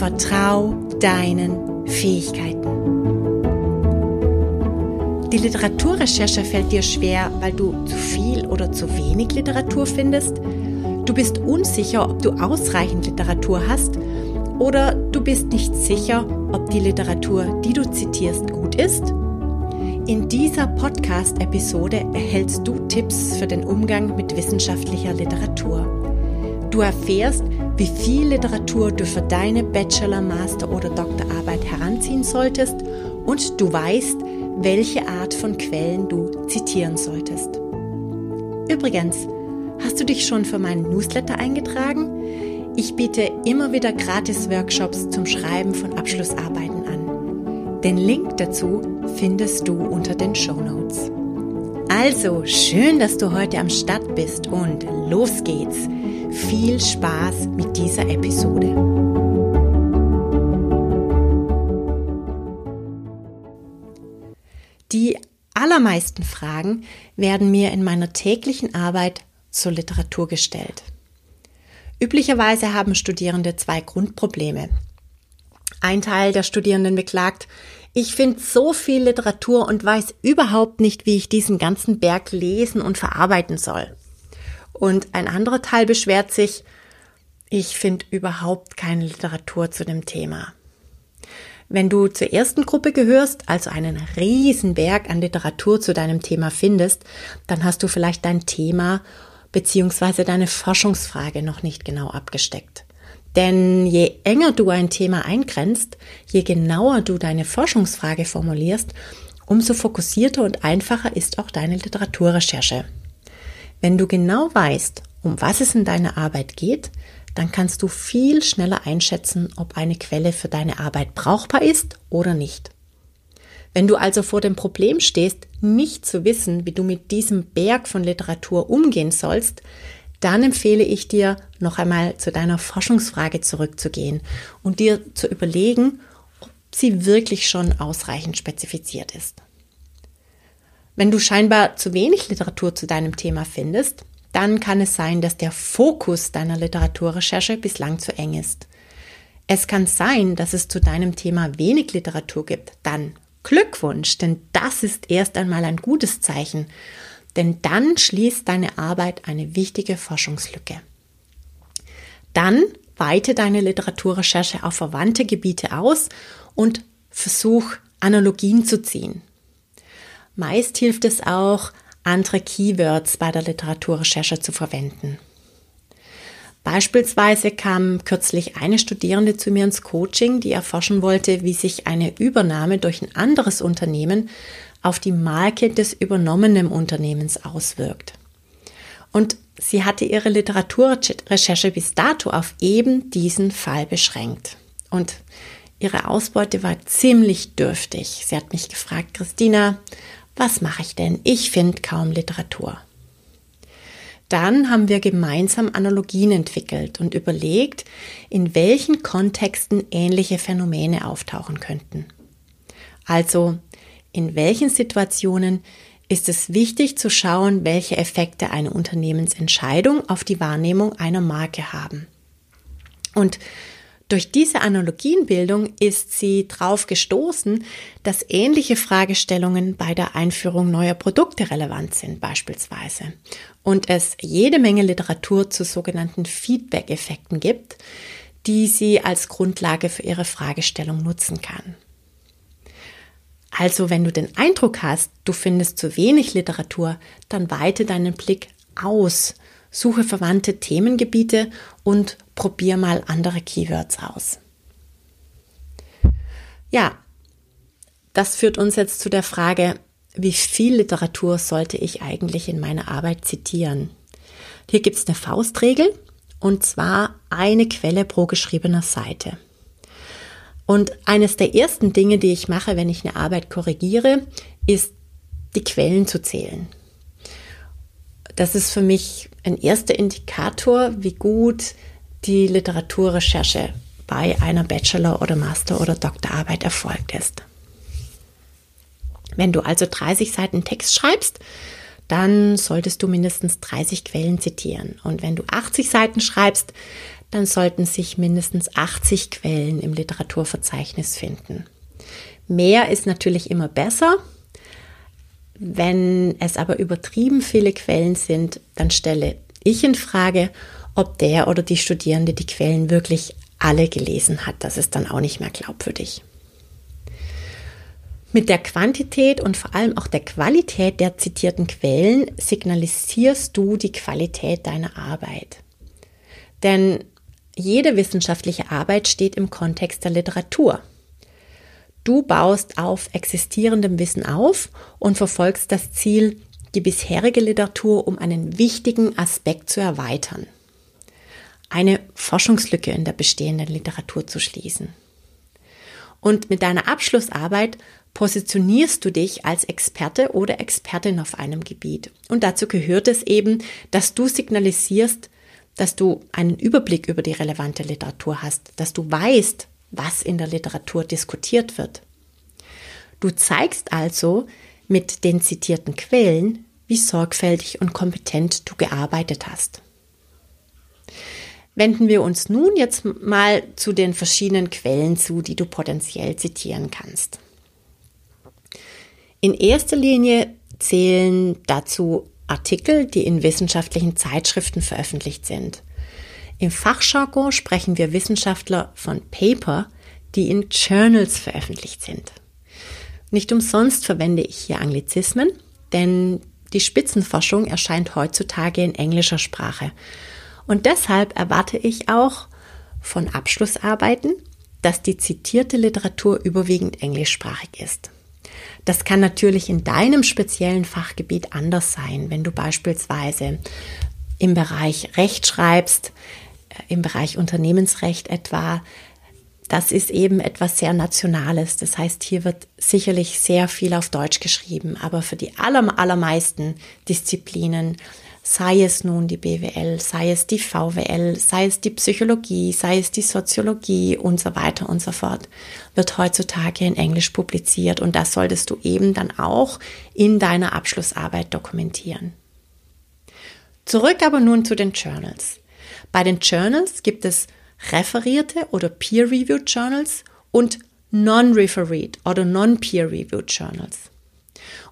Vertrau deinen Fähigkeiten. Die Literaturrecherche fällt dir schwer, weil du zu viel oder zu wenig Literatur findest. Du bist unsicher, ob du ausreichend Literatur hast oder du bist nicht sicher, ob die Literatur, die du zitierst, gut ist. In dieser Podcast-Episode erhältst du Tipps für den Umgang mit wissenschaftlicher Literatur. Du erfährst, wie viel Literatur du für deine Bachelor-, Master- oder Doktorarbeit heranziehen solltest und du weißt, welche Art von Quellen du zitieren solltest. Übrigens, hast du dich schon für meinen Newsletter eingetragen? Ich biete immer wieder Gratis-Workshops zum Schreiben von Abschlussarbeiten an. Den Link dazu findest du unter den Show Notes. Also, schön, dass du heute am Start bist und los geht's! Viel Spaß mit dieser Episode. Die allermeisten Fragen werden mir in meiner täglichen Arbeit zur Literatur gestellt. Üblicherweise haben Studierende zwei Grundprobleme. Ein Teil der Studierenden beklagt, ich finde so viel Literatur und weiß überhaupt nicht, wie ich diesen ganzen Berg lesen und verarbeiten soll. Und ein anderer Teil beschwert sich, ich finde überhaupt keine Literatur zu dem Thema. Wenn du zur ersten Gruppe gehörst, also einen riesen Berg an Literatur zu deinem Thema findest, dann hast du vielleicht dein Thema bzw. deine Forschungsfrage noch nicht genau abgesteckt. Denn je enger du ein Thema eingrenzt, je genauer du deine Forschungsfrage formulierst, umso fokussierter und einfacher ist auch deine Literaturrecherche. Wenn du genau weißt, um was es in deiner Arbeit geht, dann kannst du viel schneller einschätzen, ob eine Quelle für deine Arbeit brauchbar ist oder nicht. Wenn du also vor dem Problem stehst, nicht zu wissen, wie du mit diesem Berg von Literatur umgehen sollst, dann empfehle ich dir, noch einmal zu deiner Forschungsfrage zurückzugehen und dir zu überlegen, ob sie wirklich schon ausreichend spezifiziert ist. Wenn du scheinbar zu wenig Literatur zu deinem Thema findest, dann kann es sein, dass der Fokus deiner Literaturrecherche bislang zu eng ist. Es kann sein, dass es zu deinem Thema wenig Literatur gibt. Dann Glückwunsch, denn das ist erst einmal ein gutes Zeichen denn dann schließt deine Arbeit eine wichtige Forschungslücke. Dann weite deine Literaturrecherche auf verwandte Gebiete aus und versuch Analogien zu ziehen. Meist hilft es auch, andere Keywords bei der Literaturrecherche zu verwenden. Beispielsweise kam kürzlich eine Studierende zu mir ins Coaching, die erforschen wollte, wie sich eine Übernahme durch ein anderes Unternehmen auf die Marke des übernommenen Unternehmens auswirkt. Und sie hatte ihre Literaturrecherche bis dato auf eben diesen Fall beschränkt. Und ihre Ausbeute war ziemlich dürftig. Sie hat mich gefragt, Christina, was mache ich denn? Ich finde kaum Literatur. Dann haben wir gemeinsam Analogien entwickelt und überlegt, in welchen Kontexten ähnliche Phänomene auftauchen könnten. Also in welchen Situationen ist es wichtig zu schauen, welche Effekte eine Unternehmensentscheidung auf die Wahrnehmung einer Marke haben. Und durch diese Analogienbildung ist sie darauf gestoßen, dass ähnliche Fragestellungen bei der Einführung neuer Produkte relevant sind beispielsweise und es jede Menge Literatur zu sogenannten Feedback-Effekten gibt, die sie als Grundlage für ihre Fragestellung nutzen kann. Also wenn du den Eindruck hast, du findest zu wenig Literatur, dann weite deinen Blick aus, suche verwandte Themengebiete und probier mal andere Keywords aus. Ja, das führt uns jetzt zu der Frage, wie viel Literatur sollte ich eigentlich in meiner Arbeit zitieren? Hier gibt es eine Faustregel und zwar eine Quelle pro geschriebener Seite. Und eines der ersten Dinge, die ich mache, wenn ich eine Arbeit korrigiere, ist die Quellen zu zählen. Das ist für mich ein erster Indikator, wie gut die Literaturrecherche bei einer Bachelor- oder Master- oder Doktorarbeit erfolgt ist. Wenn du also 30 Seiten Text schreibst, dann solltest du mindestens 30 Quellen zitieren. Und wenn du 80 Seiten schreibst, dann sollten sich mindestens 80 Quellen im Literaturverzeichnis finden. Mehr ist natürlich immer besser. Wenn es aber übertrieben viele Quellen sind, dann stelle ich in Frage, ob der oder die Studierende die Quellen wirklich alle gelesen hat. Das ist dann auch nicht mehr glaubwürdig. Mit der Quantität und vor allem auch der Qualität der zitierten Quellen signalisierst du die Qualität deiner Arbeit. Denn jede wissenschaftliche Arbeit steht im Kontext der Literatur. Du baust auf existierendem Wissen auf und verfolgst das Ziel, die bisherige Literatur um einen wichtigen Aspekt zu erweitern. Eine Forschungslücke in der bestehenden Literatur zu schließen. Und mit deiner Abschlussarbeit positionierst du dich als Experte oder Expertin auf einem Gebiet. Und dazu gehört es eben, dass du signalisierst, dass du einen Überblick über die relevante Literatur hast, dass du weißt, was in der Literatur diskutiert wird. Du zeigst also mit den zitierten Quellen, wie sorgfältig und kompetent du gearbeitet hast. Wenden wir uns nun jetzt mal zu den verschiedenen Quellen zu, die du potenziell zitieren kannst. In erster Linie zählen dazu Artikel, die in wissenschaftlichen Zeitschriften veröffentlicht sind. Im Fachjargon sprechen wir Wissenschaftler von Paper, die in Journals veröffentlicht sind. Nicht umsonst verwende ich hier Anglizismen, denn die Spitzenforschung erscheint heutzutage in englischer Sprache. Und deshalb erwarte ich auch von Abschlussarbeiten, dass die zitierte Literatur überwiegend englischsprachig ist. Das kann natürlich in deinem speziellen Fachgebiet anders sein, wenn du beispielsweise im Bereich Recht schreibst, äh, im Bereich Unternehmensrecht etwa. Das ist eben etwas sehr Nationales. Das heißt, hier wird sicherlich sehr viel auf Deutsch geschrieben, aber für die allermeisten Disziplinen sei es nun die BWL, sei es die VWL, sei es die Psychologie, sei es die Soziologie und so weiter und so fort, wird heutzutage in Englisch publiziert und das solltest du eben dann auch in deiner Abschlussarbeit dokumentieren. Zurück aber nun zu den Journals. Bei den Journals gibt es referierte oder peer-reviewed Journals und non-refereed oder non-peer-reviewed Journals.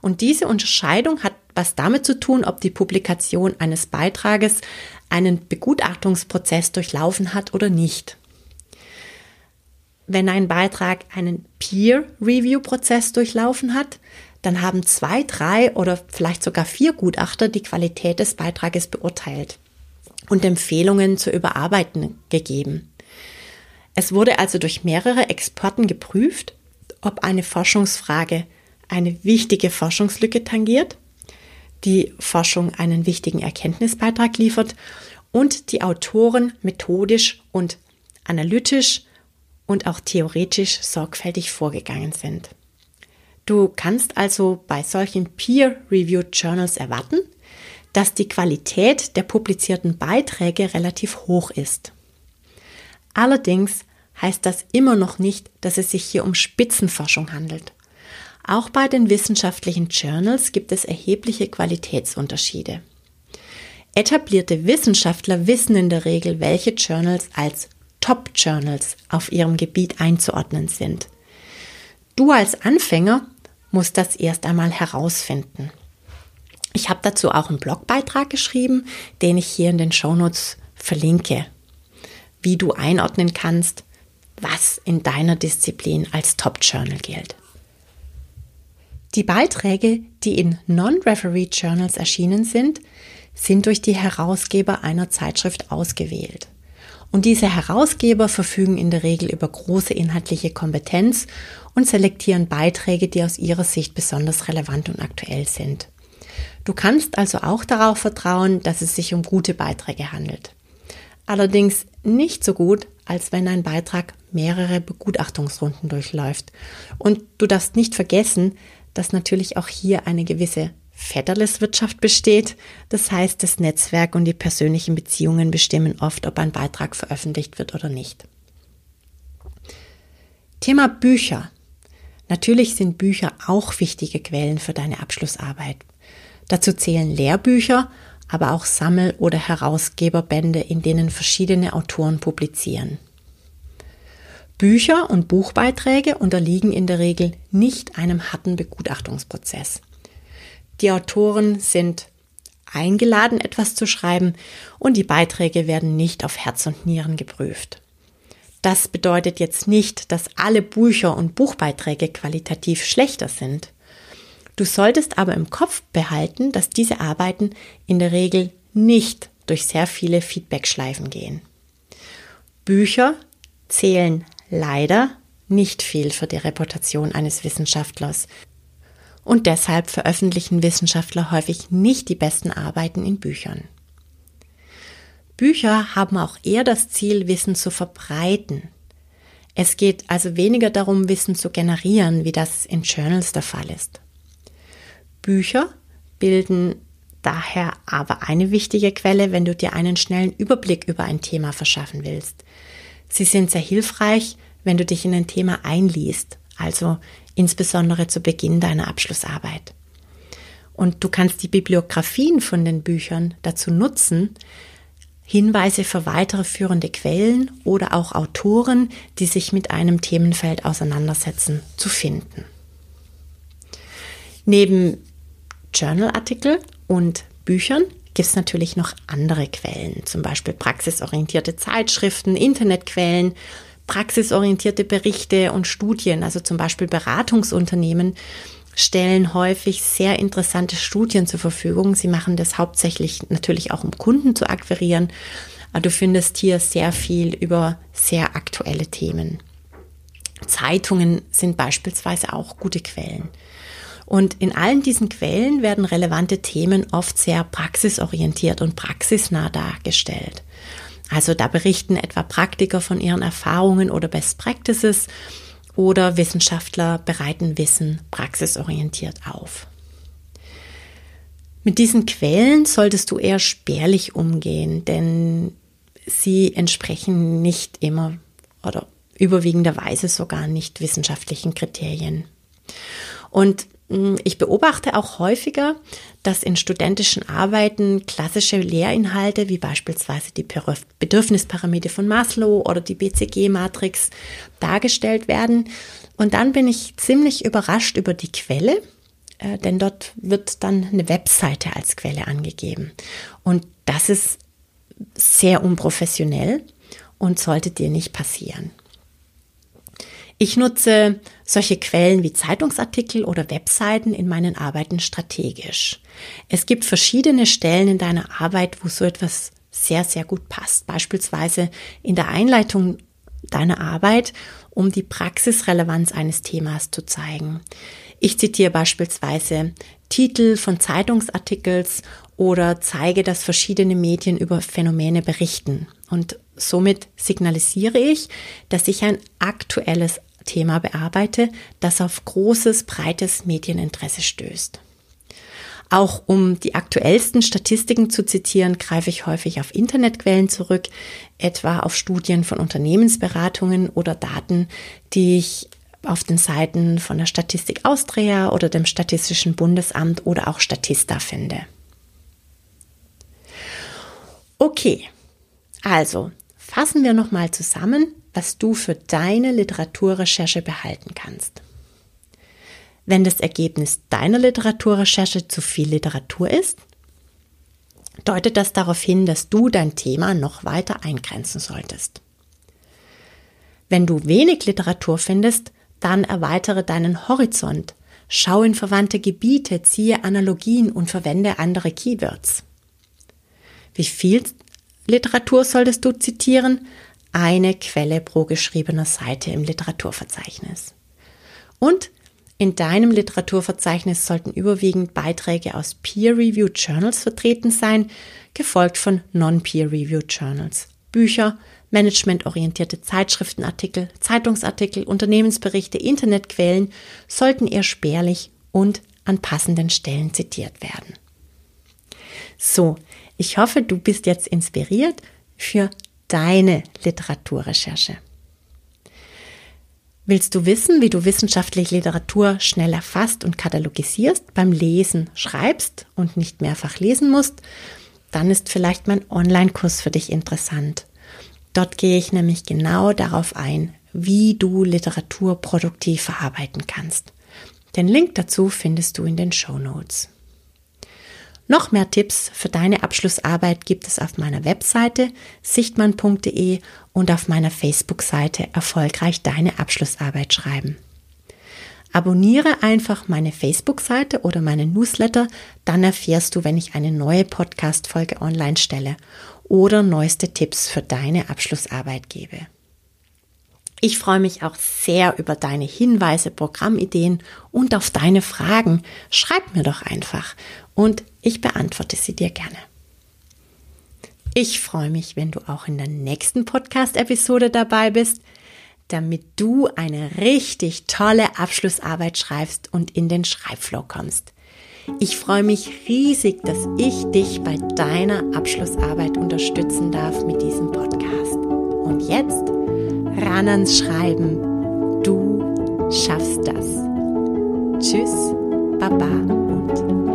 Und diese Unterscheidung hat was damit zu tun, ob die Publikation eines Beitrages einen Begutachtungsprozess durchlaufen hat oder nicht. Wenn ein Beitrag einen Peer-Review-Prozess durchlaufen hat, dann haben zwei, drei oder vielleicht sogar vier Gutachter die Qualität des Beitrages beurteilt und Empfehlungen zur Überarbeiten gegeben. Es wurde also durch mehrere Experten geprüft, ob eine Forschungsfrage eine wichtige Forschungslücke tangiert die Forschung einen wichtigen Erkenntnisbeitrag liefert und die Autoren methodisch und analytisch und auch theoretisch sorgfältig vorgegangen sind. Du kannst also bei solchen Peer-Reviewed Journals erwarten, dass die Qualität der publizierten Beiträge relativ hoch ist. Allerdings heißt das immer noch nicht, dass es sich hier um Spitzenforschung handelt. Auch bei den wissenschaftlichen Journals gibt es erhebliche Qualitätsunterschiede. Etablierte Wissenschaftler wissen in der Regel, welche Journals als Top-Journals auf ihrem Gebiet einzuordnen sind. Du als Anfänger musst das erst einmal herausfinden. Ich habe dazu auch einen Blogbeitrag geschrieben, den ich hier in den Shownotes verlinke, wie du einordnen kannst, was in deiner Disziplin als Top-Journal gilt. Die Beiträge, die in Non-Referee Journals erschienen sind, sind durch die Herausgeber einer Zeitschrift ausgewählt. Und diese Herausgeber verfügen in der Regel über große inhaltliche Kompetenz und selektieren Beiträge, die aus ihrer Sicht besonders relevant und aktuell sind. Du kannst also auch darauf vertrauen, dass es sich um gute Beiträge handelt. Allerdings nicht so gut als wenn ein Beitrag mehrere Begutachtungsrunden durchläuft. Und du darfst nicht vergessen, dass natürlich auch hier eine gewisse Vetterleswirtschaft besteht. Das heißt, das Netzwerk und die persönlichen Beziehungen bestimmen oft, ob ein Beitrag veröffentlicht wird oder nicht. Thema Bücher. Natürlich sind Bücher auch wichtige Quellen für deine Abschlussarbeit. Dazu zählen Lehrbücher, aber auch Sammel- oder Herausgeberbände, in denen verschiedene Autoren publizieren. Bücher und Buchbeiträge unterliegen in der Regel nicht einem harten Begutachtungsprozess. Die Autoren sind eingeladen, etwas zu schreiben und die Beiträge werden nicht auf Herz und Nieren geprüft. Das bedeutet jetzt nicht, dass alle Bücher und Buchbeiträge qualitativ schlechter sind. Du solltest aber im Kopf behalten, dass diese Arbeiten in der Regel nicht durch sehr viele Feedbackschleifen gehen. Bücher zählen leider nicht viel für die Reputation eines Wissenschaftlers. Und deshalb veröffentlichen Wissenschaftler häufig nicht die besten Arbeiten in Büchern. Bücher haben auch eher das Ziel, Wissen zu verbreiten. Es geht also weniger darum, Wissen zu generieren, wie das in Journals der Fall ist. Bücher bilden daher aber eine wichtige Quelle, wenn du dir einen schnellen Überblick über ein Thema verschaffen willst. Sie sind sehr hilfreich, wenn du dich in ein Thema einliest, also insbesondere zu Beginn deiner Abschlussarbeit. Und du kannst die Bibliografien von den Büchern dazu nutzen, Hinweise für weitere führende Quellen oder auch Autoren, die sich mit einem Themenfeld auseinandersetzen, zu finden. Neben Journalartikel und Büchern gibt es natürlich noch andere Quellen, zum Beispiel praxisorientierte Zeitschriften, Internetquellen, praxisorientierte Berichte und Studien, also zum Beispiel Beratungsunternehmen stellen häufig sehr interessante Studien zur Verfügung. Sie machen das hauptsächlich natürlich auch, um Kunden zu akquirieren. Aber du findest hier sehr viel über sehr aktuelle Themen. Zeitungen sind beispielsweise auch gute Quellen. Und in allen diesen Quellen werden relevante Themen oft sehr praxisorientiert und praxisnah dargestellt. Also da berichten etwa Praktiker von ihren Erfahrungen oder Best Practices oder Wissenschaftler bereiten Wissen praxisorientiert auf. Mit diesen Quellen solltest du eher spärlich umgehen, denn sie entsprechen nicht immer oder überwiegenderweise sogar nicht wissenschaftlichen Kriterien. Und ich beobachte auch häufiger, dass in studentischen Arbeiten klassische Lehrinhalte wie beispielsweise die Bedürfnispyramide von Maslow oder die BCG-Matrix dargestellt werden. Und dann bin ich ziemlich überrascht über die Quelle, äh, denn dort wird dann eine Webseite als Quelle angegeben. Und das ist sehr unprofessionell und sollte dir nicht passieren. Ich nutze solche Quellen wie Zeitungsartikel oder Webseiten in meinen Arbeiten strategisch. Es gibt verschiedene Stellen in deiner Arbeit, wo so etwas sehr, sehr gut passt. Beispielsweise in der Einleitung deiner Arbeit, um die Praxisrelevanz eines Themas zu zeigen. Ich zitiere beispielsweise Titel von Zeitungsartikels oder zeige, dass verschiedene Medien über Phänomene berichten. Und somit signalisiere ich, dass ich ein aktuelles Thema bearbeite, das auf großes, breites Medieninteresse stößt. Auch um die aktuellsten Statistiken zu zitieren, greife ich häufig auf Internetquellen zurück, etwa auf Studien von Unternehmensberatungen oder Daten, die ich auf den Seiten von der Statistik Austria oder dem Statistischen Bundesamt oder auch Statista finde. Okay, also fassen wir nochmal zusammen, was du für deine Literaturrecherche behalten kannst. Wenn das Ergebnis deiner Literaturrecherche zu viel Literatur ist, deutet das darauf hin, dass du dein Thema noch weiter eingrenzen solltest. Wenn du wenig Literatur findest, dann erweitere deinen Horizont, schau in verwandte Gebiete, ziehe Analogien und verwende andere Keywords. Wie viel Literatur solltest du zitieren? eine Quelle pro geschriebener Seite im Literaturverzeichnis. Und in deinem Literaturverzeichnis sollten überwiegend Beiträge aus Peer-Reviewed Journals vertreten sein, gefolgt von Non-Peer-Reviewed Journals, Bücher, Managementorientierte Zeitschriftenartikel, Zeitungsartikel, Unternehmensberichte, Internetquellen sollten eher spärlich und an passenden Stellen zitiert werden. So, ich hoffe, du bist jetzt inspiriert für deine Literaturrecherche. Willst du wissen, wie du wissenschaftliche Literatur schnell erfasst und katalogisierst, beim Lesen schreibst und nicht mehrfach lesen musst? Dann ist vielleicht mein Online-Kurs für dich interessant. Dort gehe ich nämlich genau darauf ein, wie du Literatur produktiv verarbeiten kannst. Den Link dazu findest du in den Show Notes. Noch mehr Tipps für deine Abschlussarbeit gibt es auf meiner Webseite sichtmann.de und auf meiner Facebook-Seite Erfolgreich deine Abschlussarbeit schreiben. Abonniere einfach meine Facebook-Seite oder meine Newsletter, dann erfährst du, wenn ich eine neue Podcast-Folge online stelle oder neueste Tipps für deine Abschlussarbeit gebe. Ich freue mich auch sehr über deine Hinweise, Programmideen und auf deine Fragen. Schreib mir doch einfach und ich beantworte sie dir gerne. Ich freue mich, wenn du auch in der nächsten Podcast-Episode dabei bist, damit du eine richtig tolle Abschlussarbeit schreibst und in den Schreibflow kommst. Ich freue mich riesig, dass ich dich bei deiner Abschlussarbeit unterstützen darf mit diesem Podcast. Und jetzt ran ans Schreiben. Du schaffst das. Tschüss, Baba und.